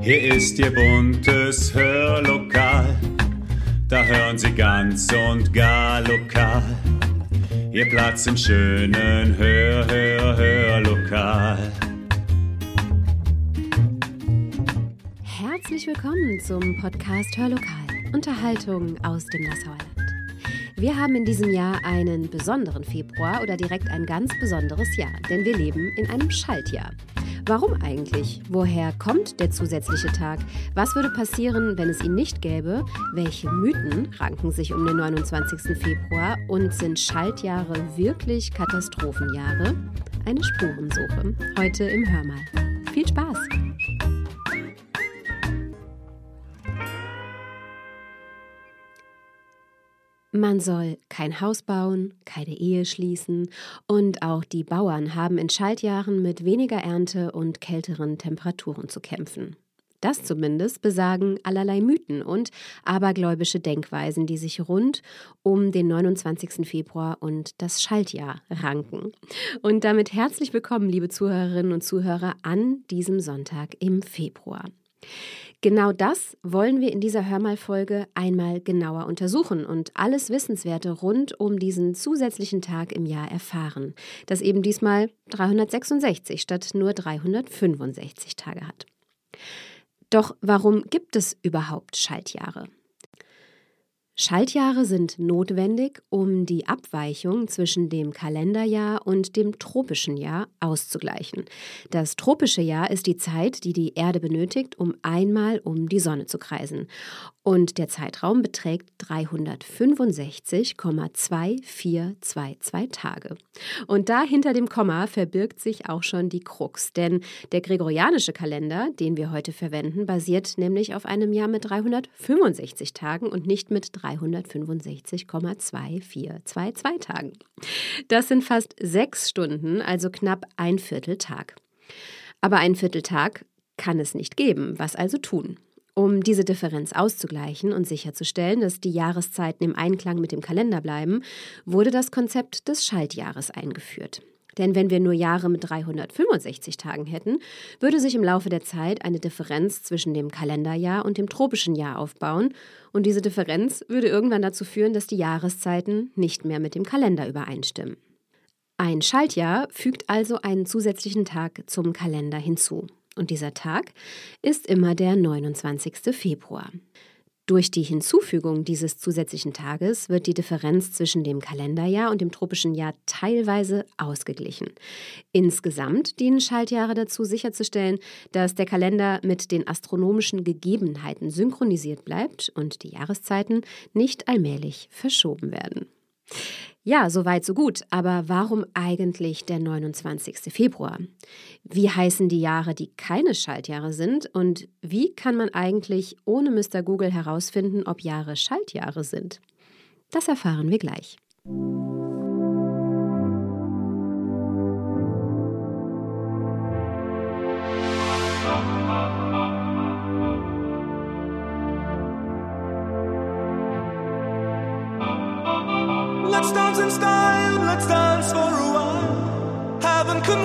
Hier ist Ihr buntes Hörlokal, da hören Sie ganz und gar lokal. Ihr Platz im schönen Hör, Hör, Hörlokal. Herzlich willkommen zum Podcast Hörlokal. Unterhaltung aus dem Nassauer. Wir haben in diesem Jahr einen besonderen Februar oder direkt ein ganz besonderes Jahr, denn wir leben in einem Schaltjahr. Warum eigentlich? Woher kommt der zusätzliche Tag? Was würde passieren, wenn es ihn nicht gäbe? Welche Mythen ranken sich um den 29. Februar? Und sind Schaltjahre wirklich Katastrophenjahre? Eine Spurensuche. Heute im Hörmal. Viel Spaß! Man soll kein Haus bauen, keine Ehe schließen und auch die Bauern haben in Schaltjahren mit weniger Ernte und kälteren Temperaturen zu kämpfen. Das zumindest besagen allerlei Mythen und abergläubische Denkweisen, die sich rund um den 29. Februar und das Schaltjahr ranken. Und damit herzlich willkommen, liebe Zuhörerinnen und Zuhörer, an diesem Sonntag im Februar. Genau das wollen wir in dieser Hörmalfolge einmal genauer untersuchen und alles Wissenswerte rund um diesen zusätzlichen Tag im Jahr erfahren, das eben diesmal 366 statt nur 365 Tage hat. Doch warum gibt es überhaupt Schaltjahre? Schaltjahre sind notwendig, um die Abweichung zwischen dem Kalenderjahr und dem tropischen Jahr auszugleichen. Das tropische Jahr ist die Zeit, die die Erde benötigt, um einmal um die Sonne zu kreisen und der Zeitraum beträgt 365,2422 Tage. Und da hinter dem Komma verbirgt sich auch schon die Krux, denn der gregorianische Kalender, den wir heute verwenden, basiert nämlich auf einem Jahr mit 365 Tagen und nicht mit 365,2422 Tagen. Das sind fast sechs Stunden, also knapp ein Vierteltag. Aber ein Vierteltag kann es nicht geben. Was also tun? Um diese Differenz auszugleichen und sicherzustellen, dass die Jahreszeiten im Einklang mit dem Kalender bleiben, wurde das Konzept des Schaltjahres eingeführt. Denn wenn wir nur Jahre mit 365 Tagen hätten, würde sich im Laufe der Zeit eine Differenz zwischen dem Kalenderjahr und dem tropischen Jahr aufbauen, und diese Differenz würde irgendwann dazu führen, dass die Jahreszeiten nicht mehr mit dem Kalender übereinstimmen. Ein Schaltjahr fügt also einen zusätzlichen Tag zum Kalender hinzu. Und dieser Tag ist immer der 29. Februar. Durch die Hinzufügung dieses zusätzlichen Tages wird die Differenz zwischen dem Kalenderjahr und dem tropischen Jahr teilweise ausgeglichen. Insgesamt dienen Schaltjahre dazu, sicherzustellen, dass der Kalender mit den astronomischen Gegebenheiten synchronisiert bleibt und die Jahreszeiten nicht allmählich verschoben werden. Ja, soweit, so gut. Aber warum eigentlich der 29. Februar? Wie heißen die Jahre, die keine Schaltjahre sind? Und wie kann man eigentlich ohne Mr. Google herausfinden, ob Jahre Schaltjahre sind? Das erfahren wir gleich.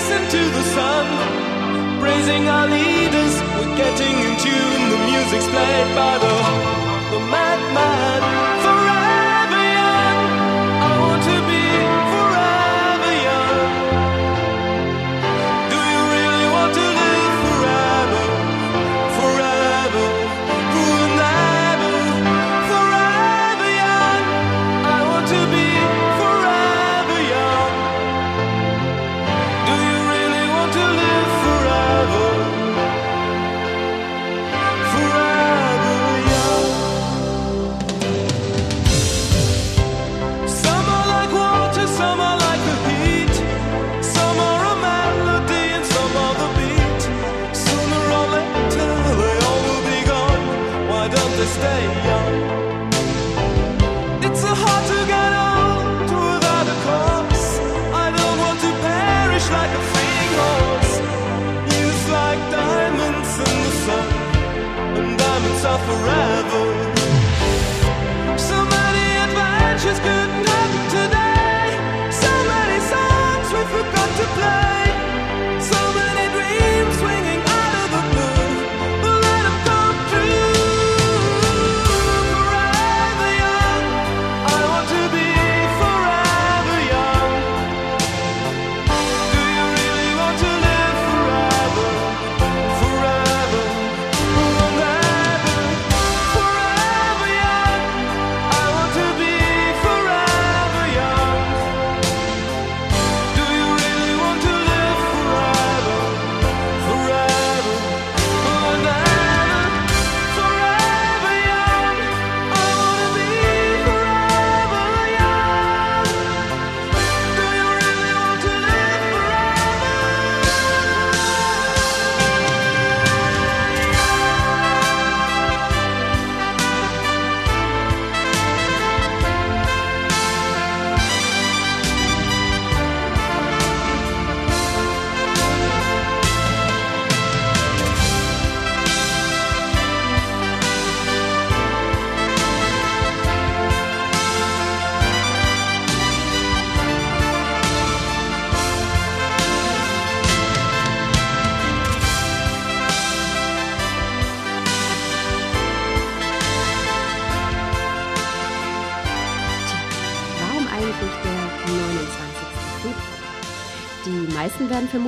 faces into the sun. Praising our leaders, we're getting in tune. The music's played by the, the madman.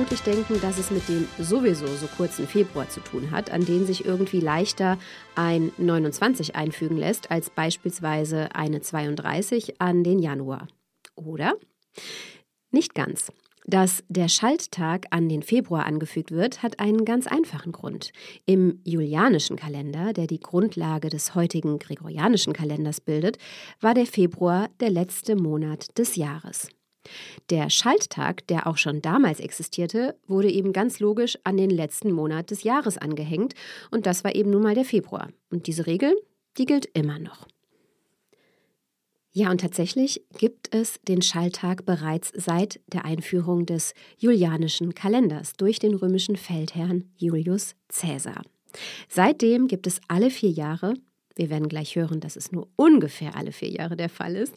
Vermutlich denken, dass es mit dem sowieso so kurzen Februar zu tun hat, an den sich irgendwie leichter ein 29 einfügen lässt als beispielsweise eine 32 an den Januar. Oder? Nicht ganz. Dass der Schalttag an den Februar angefügt wird, hat einen ganz einfachen Grund. Im julianischen Kalender, der die Grundlage des heutigen gregorianischen Kalenders bildet, war der Februar der letzte Monat des Jahres. Der Schalttag, der auch schon damals existierte, wurde eben ganz logisch an den letzten Monat des Jahres angehängt und das war eben nun mal der Februar. Und diese Regel, die gilt immer noch. Ja, und tatsächlich gibt es den Schalltag bereits seit der Einführung des julianischen Kalenders durch den römischen Feldherrn Julius Caesar. Seitdem gibt es alle vier Jahre, wir werden gleich hören, dass es nur ungefähr alle vier Jahre der Fall ist,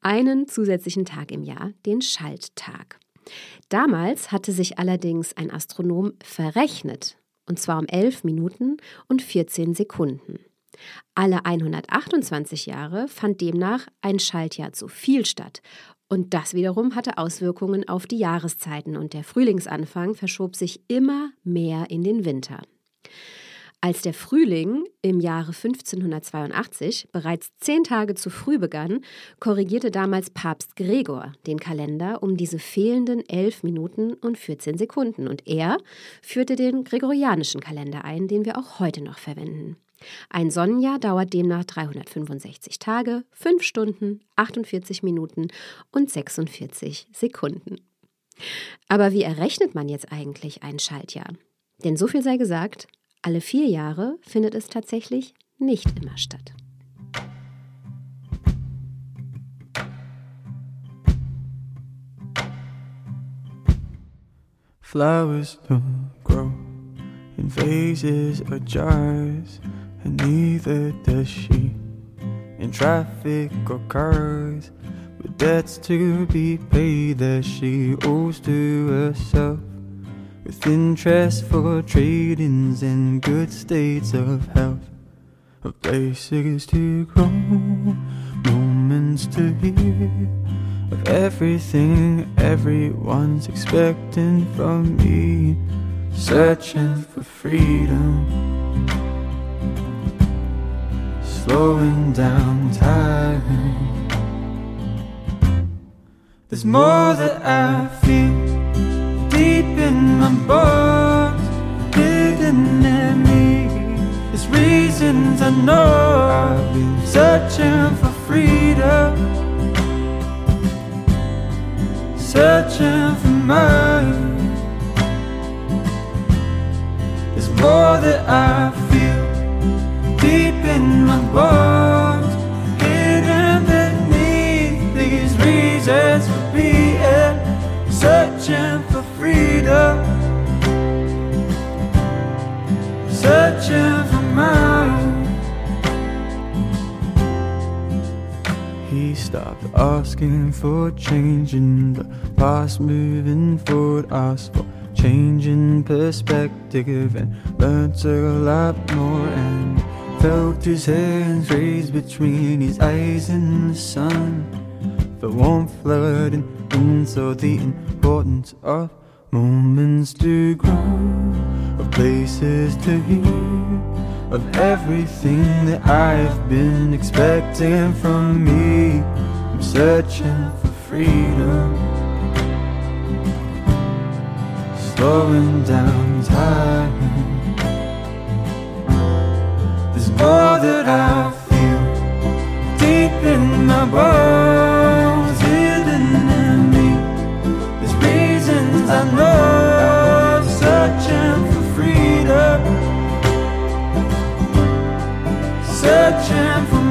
einen zusätzlichen Tag im Jahr, den Schalttag. Damals hatte sich allerdings ein Astronom verrechnet, und zwar um 11 Minuten und 14 Sekunden. Alle 128 Jahre fand demnach ein Schaltjahr zu viel statt. Und das wiederum hatte Auswirkungen auf die Jahreszeiten und der Frühlingsanfang verschob sich immer mehr in den Winter. Als der Frühling im Jahre 1582 bereits zehn Tage zu früh begann, korrigierte damals Papst Gregor den Kalender um diese fehlenden 11 Minuten und 14 Sekunden und er führte den gregorianischen Kalender ein, den wir auch heute noch verwenden. Ein Sonnenjahr dauert demnach 365 Tage, 5 Stunden, 48 Minuten und 46 Sekunden. Aber wie errechnet man jetzt eigentlich ein Schaltjahr? Denn so viel sei gesagt, alle vier Jahre findet es tatsächlich nicht immer statt. Flowers don't grow in vases or jars, and neither does she in traffic or cars. With debts to be paid that she owes to herself, with interest for trade-ins and good states of health, of places to grow, moments to hear of everything everyone's expecting from me, searching for freedom, slowing down time. There's more that I feel friends I know. I've been searching for freedom, searching for mine. There's more that I feel deep in my bones, hidden beneath these reasons. Stopped asking for change in the past, moving forward, asked for changing perspective, and learned a lot more. And felt his hands raised between his eyes in the sun. The warmth flooding in, so the importance of moments to grow, of places to hear, of everything that I've been expecting from me. I'm searching for freedom, slowing down time. There's more that I feel deep in my bones, hidden in me. There's reasons I know, searching a champ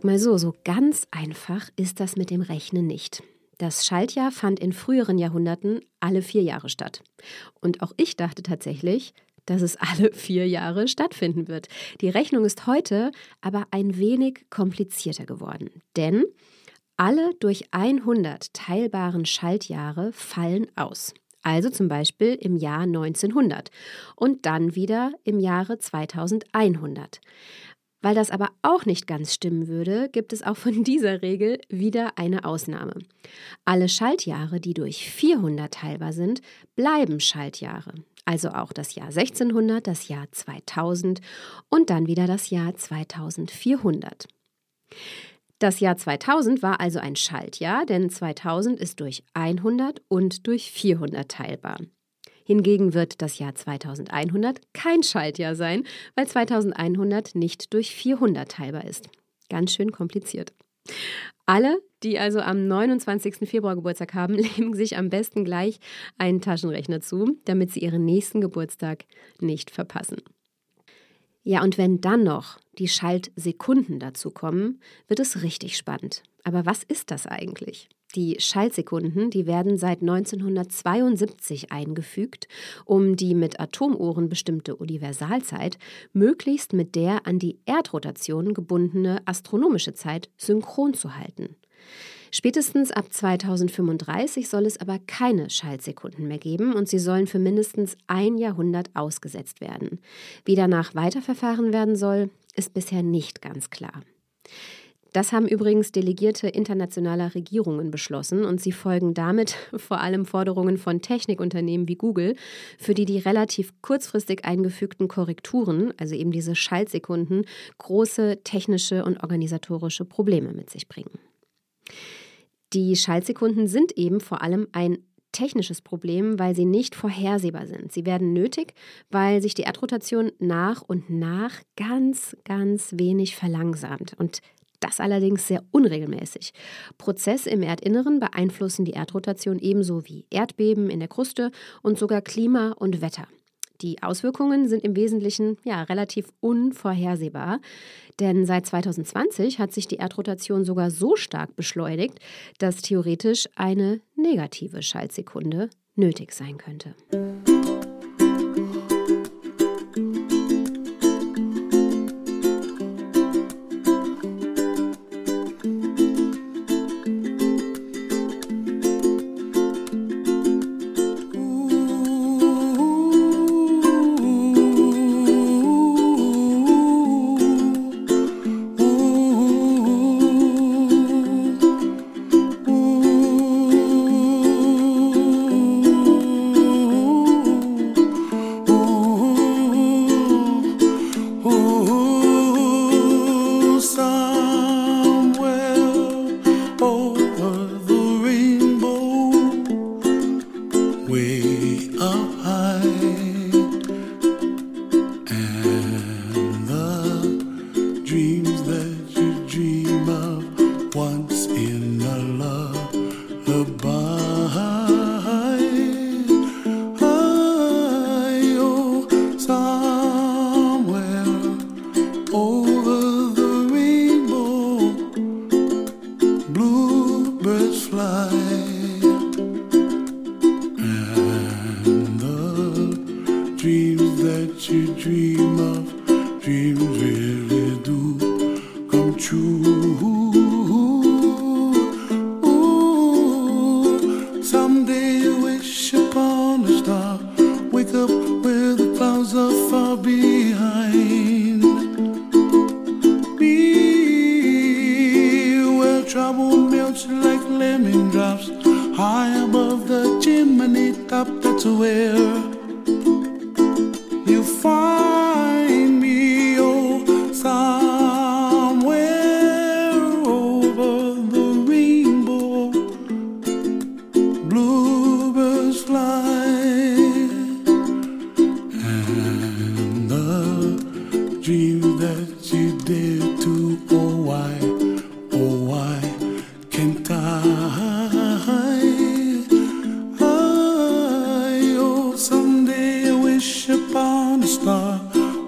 sag mal so, so ganz einfach ist das mit dem Rechnen nicht. Das Schaltjahr fand in früheren Jahrhunderten alle vier Jahre statt. Und auch ich dachte tatsächlich, dass es alle vier Jahre stattfinden wird. Die Rechnung ist heute aber ein wenig komplizierter geworden. Denn alle durch 100 teilbaren Schaltjahre fallen aus. Also zum Beispiel im Jahr 1900 und dann wieder im Jahre 2100. Weil das aber auch nicht ganz stimmen würde, gibt es auch von dieser Regel wieder eine Ausnahme. Alle Schaltjahre, die durch 400 teilbar sind, bleiben Schaltjahre. Also auch das Jahr 1600, das Jahr 2000 und dann wieder das Jahr 2400. Das Jahr 2000 war also ein Schaltjahr, denn 2000 ist durch 100 und durch 400 teilbar. Hingegen wird das Jahr 2100 kein Schaltjahr sein, weil 2100 nicht durch 400 teilbar ist. Ganz schön kompliziert. Alle, die also am 29. Februar Geburtstag haben, legen sich am besten gleich einen Taschenrechner zu, damit sie ihren nächsten Geburtstag nicht verpassen. Ja, und wenn dann noch die Schaltsekunden dazu kommen, wird es richtig spannend. Aber was ist das eigentlich? Die Schaltsekunden, die werden seit 1972 eingefügt, um die mit Atomuhren bestimmte Universalzeit möglichst mit der an die Erdrotation gebundene astronomische Zeit synchron zu halten. Spätestens ab 2035 soll es aber keine Schaltsekunden mehr geben und sie sollen für mindestens ein Jahrhundert ausgesetzt werden. Wie danach weiterverfahren werden soll, ist bisher nicht ganz klar. Das haben übrigens Delegierte internationaler Regierungen beschlossen und sie folgen damit vor allem Forderungen von Technikunternehmen wie Google, für die die relativ kurzfristig eingefügten Korrekturen, also eben diese Schaltsekunden, große technische und organisatorische Probleme mit sich bringen. Die Schaltsekunden sind eben vor allem ein technisches Problem, weil sie nicht vorhersehbar sind. Sie werden nötig, weil sich die Erdrotation nach und nach ganz, ganz wenig verlangsamt. Und das allerdings sehr unregelmäßig. Prozesse im Erdinneren beeinflussen die Erdrotation ebenso wie Erdbeben in der Kruste und sogar Klima und Wetter. Die Auswirkungen sind im Wesentlichen ja relativ unvorhersehbar, denn seit 2020 hat sich die Erdrotation sogar so stark beschleunigt, dass theoretisch eine negative Schaltsekunde nötig sein könnte. day I wish upon a star, wake up where the clouds are far beyond.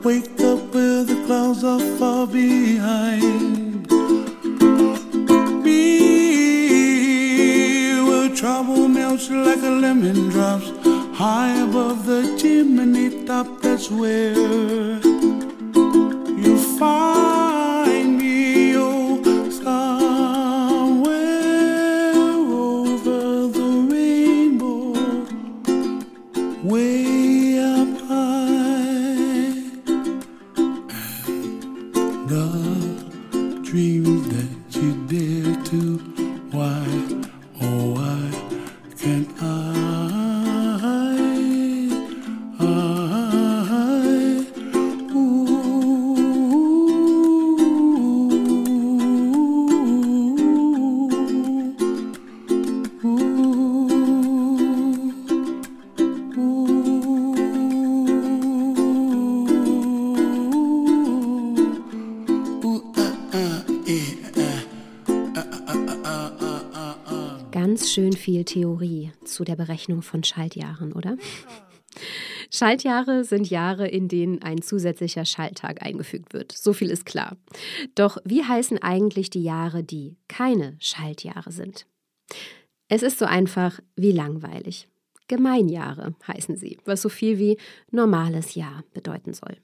wake up where the clouds are far behind. Me, where trouble melts like a lemon drops high above the chimney top. That's where. Viel Theorie zu der Berechnung von Schaltjahren, oder? Schaltjahre sind Jahre, in denen ein zusätzlicher Schalttag eingefügt wird. So viel ist klar. Doch wie heißen eigentlich die Jahre, die keine Schaltjahre sind? Es ist so einfach wie langweilig. Gemeinjahre heißen sie, was so viel wie normales Jahr bedeuten soll.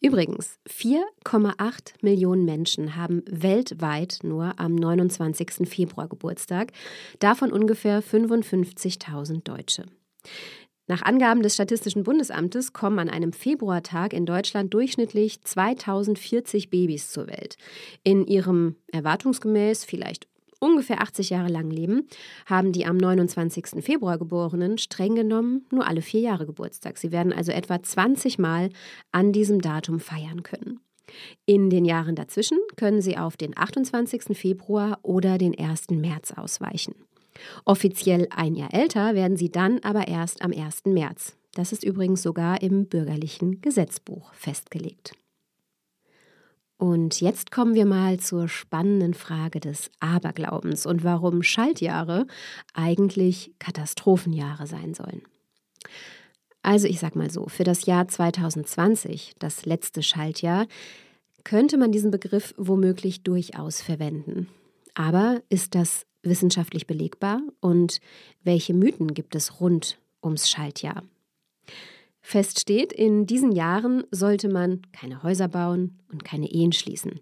Übrigens, 4,8 Millionen Menschen haben weltweit nur am 29. Februar Geburtstag, davon ungefähr 55.000 Deutsche. Nach Angaben des Statistischen Bundesamtes kommen an einem Februartag in Deutschland durchschnittlich 2040 Babys zur Welt. In ihrem erwartungsgemäß vielleicht ungefähr 80 Jahre lang leben, haben die am 29. Februar geborenen streng genommen nur alle vier Jahre Geburtstag. Sie werden also etwa 20 Mal an diesem Datum feiern können. In den Jahren dazwischen können sie auf den 28. Februar oder den 1. März ausweichen. Offiziell ein Jahr älter werden sie dann aber erst am 1. März. Das ist übrigens sogar im bürgerlichen Gesetzbuch festgelegt. Und jetzt kommen wir mal zur spannenden Frage des Aberglaubens und warum Schaltjahre eigentlich Katastrophenjahre sein sollen. Also ich sag mal so, für das Jahr 2020, das letzte Schaltjahr, könnte man diesen Begriff womöglich durchaus verwenden. Aber ist das wissenschaftlich belegbar und welche Mythen gibt es rund ums Schaltjahr? Fest steht, in diesen Jahren sollte man keine Häuser bauen und keine Ehen schließen.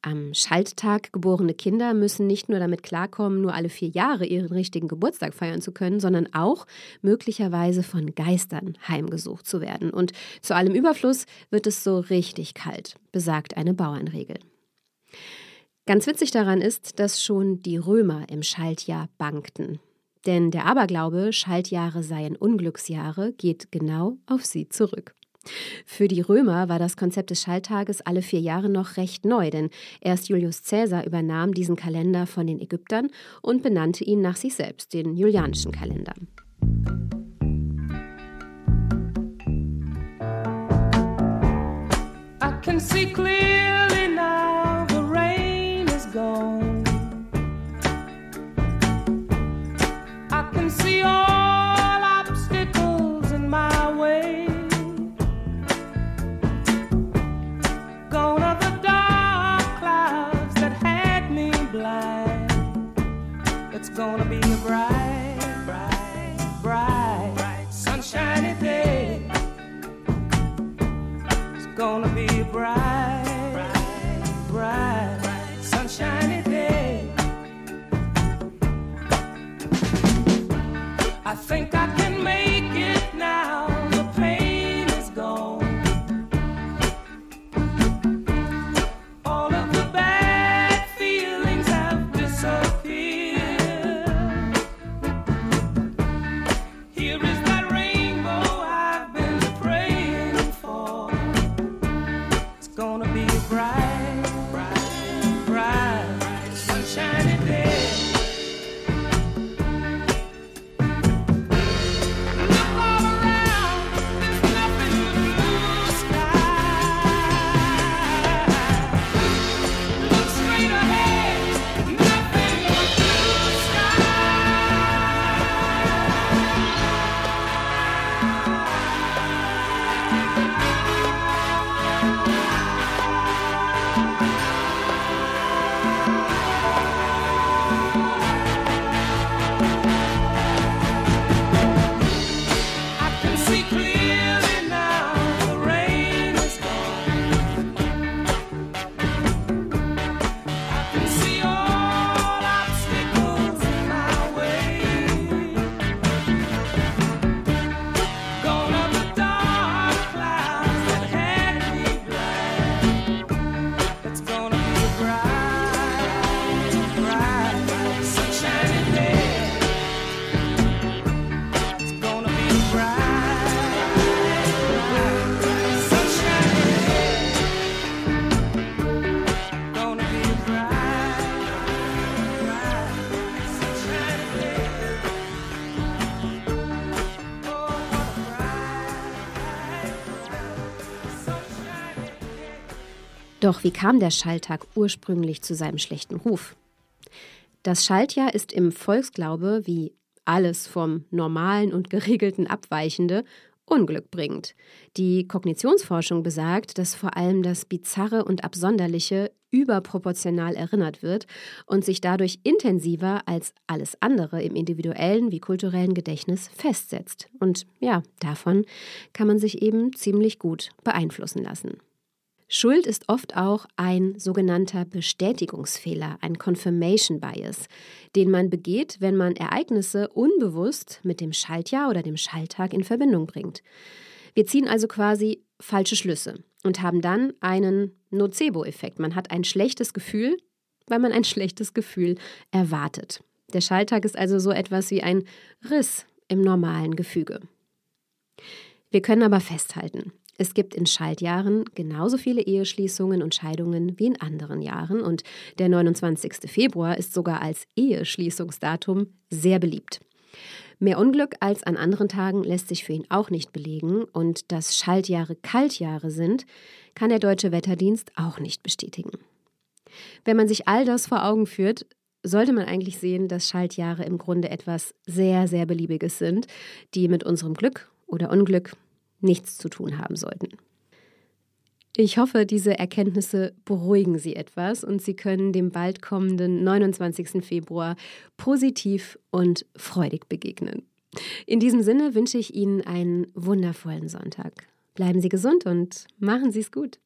Am Schalttag geborene Kinder müssen nicht nur damit klarkommen, nur alle vier Jahre ihren richtigen Geburtstag feiern zu können, sondern auch möglicherweise von Geistern heimgesucht zu werden. Und zu allem Überfluss wird es so richtig kalt, besagt eine Bauernregel. Ganz witzig daran ist, dass schon die Römer im Schaltjahr bankten. Denn der Aberglaube, Schaltjahre seien Unglücksjahre, geht genau auf sie zurück. Für die Römer war das Konzept des Schalttages alle vier Jahre noch recht neu, denn erst Julius Caesar übernahm diesen Kalender von den Ägyptern und benannte ihn nach sich selbst, den Julianischen Kalender. I can see clearly gonna be a bright, bright, bright, bright sunshiny day. It's gonna be a bright, bright, bright, sunshiny Doch wie kam der Schalttag ursprünglich zu seinem schlechten Ruf? Das Schaltjahr ist im Volksglaube, wie alles vom Normalen und Geregelten abweichende, unglückbringend. Die Kognitionsforschung besagt, dass vor allem das Bizarre und Absonderliche überproportional erinnert wird und sich dadurch intensiver als alles andere im individuellen wie kulturellen Gedächtnis festsetzt. Und ja, davon kann man sich eben ziemlich gut beeinflussen lassen. Schuld ist oft auch ein sogenannter Bestätigungsfehler, ein Confirmation Bias, den man begeht, wenn man Ereignisse unbewusst mit dem Schaltjahr oder dem Schalttag in Verbindung bringt. Wir ziehen also quasi falsche Schlüsse und haben dann einen Nocebo-Effekt. Man hat ein schlechtes Gefühl, weil man ein schlechtes Gefühl erwartet. Der Schalttag ist also so etwas wie ein Riss im normalen Gefüge. Wir können aber festhalten, es gibt in Schaltjahren genauso viele Eheschließungen und Scheidungen wie in anderen Jahren und der 29. Februar ist sogar als Eheschließungsdatum sehr beliebt. Mehr Unglück als an anderen Tagen lässt sich für ihn auch nicht belegen und dass Schaltjahre Kaltjahre sind, kann der deutsche Wetterdienst auch nicht bestätigen. Wenn man sich all das vor Augen führt, sollte man eigentlich sehen, dass Schaltjahre im Grunde etwas sehr, sehr Beliebiges sind, die mit unserem Glück oder Unglück nichts zu tun haben sollten. Ich hoffe, diese Erkenntnisse beruhigen Sie etwas und Sie können dem bald kommenden 29. Februar positiv und freudig begegnen. In diesem Sinne wünsche ich Ihnen einen wundervollen Sonntag. Bleiben Sie gesund und machen Sie es gut.